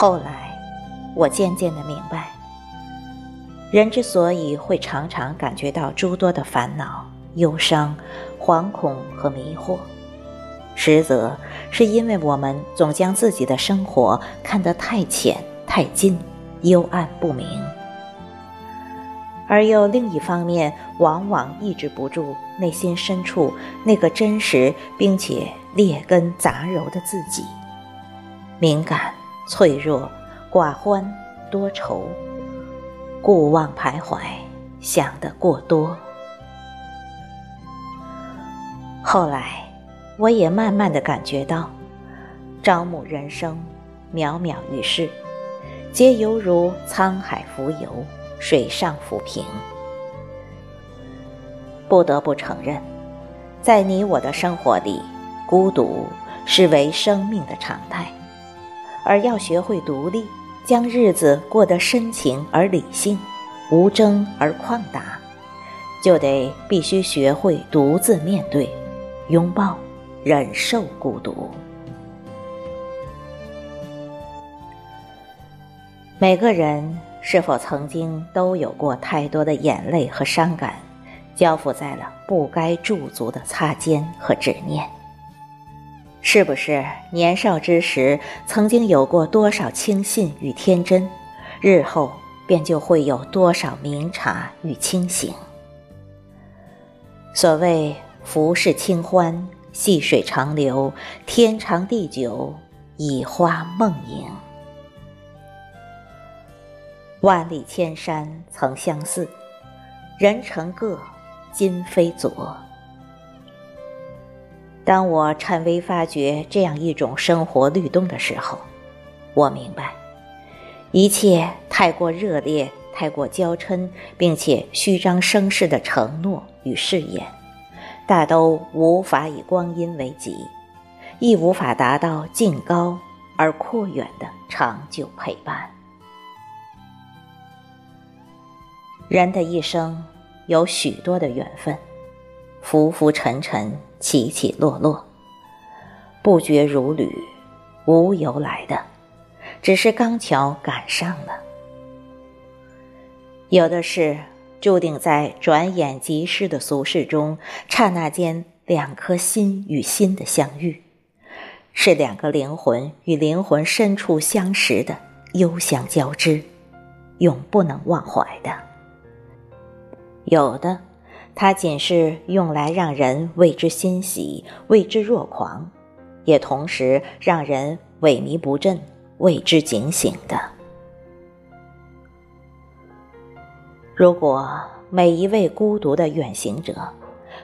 后来，我渐渐的明白，人之所以会常常感觉到诸多的烦恼、忧伤、惶恐和迷惑，实则是因为我们总将自己的生活看得太浅、太近、幽暗不明，而又另一方面，往往抑制不住内心深处那个真实并且劣根杂糅的自己，敏感。脆弱、寡欢、多愁，故妄徘徊，想得过多。后来，我也慢慢的感觉到，朝暮人生，渺渺于世，皆犹如沧海浮游，水上浮萍。不得不承认，在你我的生活里，孤独是为生命的常态。而要学会独立，将日子过得深情而理性，无争而旷达，就得必须学会独自面对、拥抱、忍受孤独。每个人是否曾经都有过太多的眼泪和伤感，交付在了不该驻足的擦肩和执念？是不是年少之时曾经有过多少轻信与天真，日后便就会有多少明察与清醒？所谓浮世清欢，细水长流，天长地久，以花梦影。万里千山曾相似，人成各，今非昨。当我颤微发觉这样一种生活律动的时候，我明白，一切太过热烈、太过娇嗔，并且虚张声势的承诺与誓言，大都无法以光阴为己，亦无法达到近高而阔远的长久陪伴。人的一生有许多的缘分。浮浮沉沉，起起落落，不绝如缕，无由来的，只是刚巧赶上了。有的是注定在转眼即逝的俗世中，刹那间两颗心与心的相遇，是两个灵魂与灵魂深处相识的幽香交织，永不能忘怀的。有的。它仅是用来让人为之欣喜、为之若狂，也同时让人萎靡不振、为之警醒的。如果每一位孤独的远行者，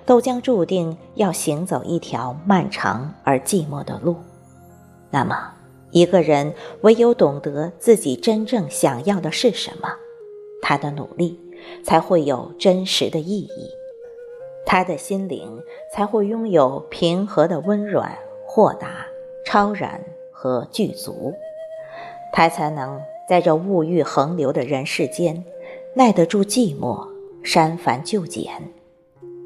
都将注定要行走一条漫长而寂寞的路，那么，一个人唯有懂得自己真正想要的是什么，他的努力才会有真实的意义。他的心灵才会拥有平和的温软、豁达、超然和具足，他才能在这物欲横流的人世间耐得住寂寞、删繁就简，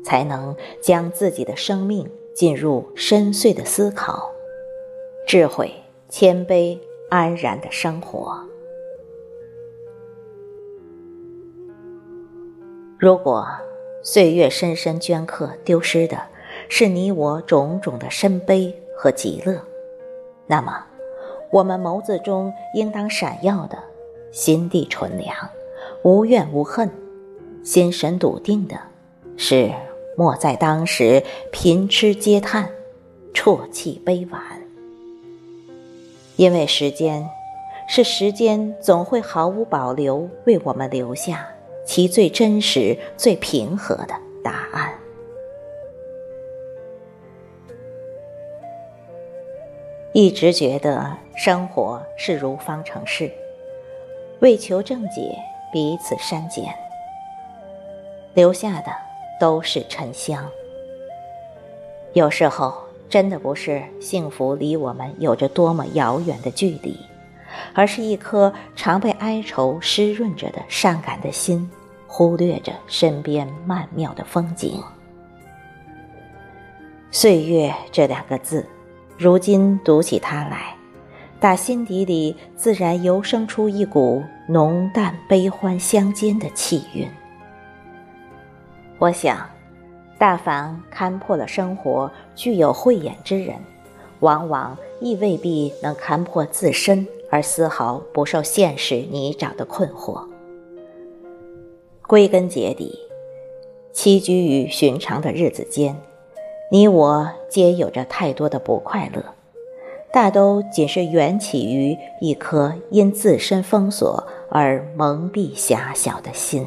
才能将自己的生命进入深邃的思考、智慧、谦卑、安然的生活。如果。岁月深深镌刻，丢失的是你我种种的深悲和极乐。那么，我们眸子中应当闪耀的，心地纯良，无怨无恨，心神笃定的，是莫在当时贫痴嗟叹，啜泣悲婉。因为时间，是时间总会毫无保留为我们留下。其最真实、最平和的答案。一直觉得生活是如方程式，为求正解，彼此删减，留下的都是沉香。有时候，真的不是幸福离我们有着多么遥远的距离，而是一颗常被哀愁湿润着的善感的心。忽略着身边曼妙的风景，岁月这两个字，如今读起它来，打心底里自然由生出一股浓淡悲欢相间的气韵。我想，大凡看破了生活、具有慧眼之人，往往亦未必能看破自身，而丝毫不受现实泥沼的困惑。归根结底，栖居于寻常的日子间，你我皆有着太多的不快乐。大都仅是缘起于一颗因自身封锁而蒙蔽狭小的心。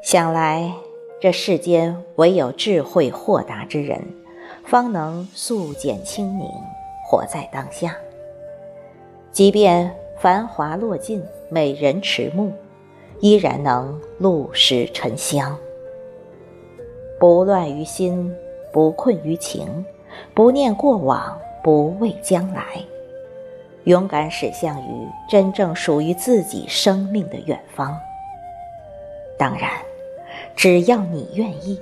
想来，这世间唯有智慧豁达之人，方能素简清宁，活在当下。即便繁华落尽，美人迟暮，依然能露石沉香，不乱于心，不困于情。不念过往，不畏将来，勇敢驶向于真正属于自己生命的远方。当然，只要你愿意，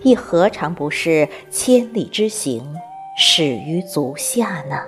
亦何尝不是千里之行，始于足下呢？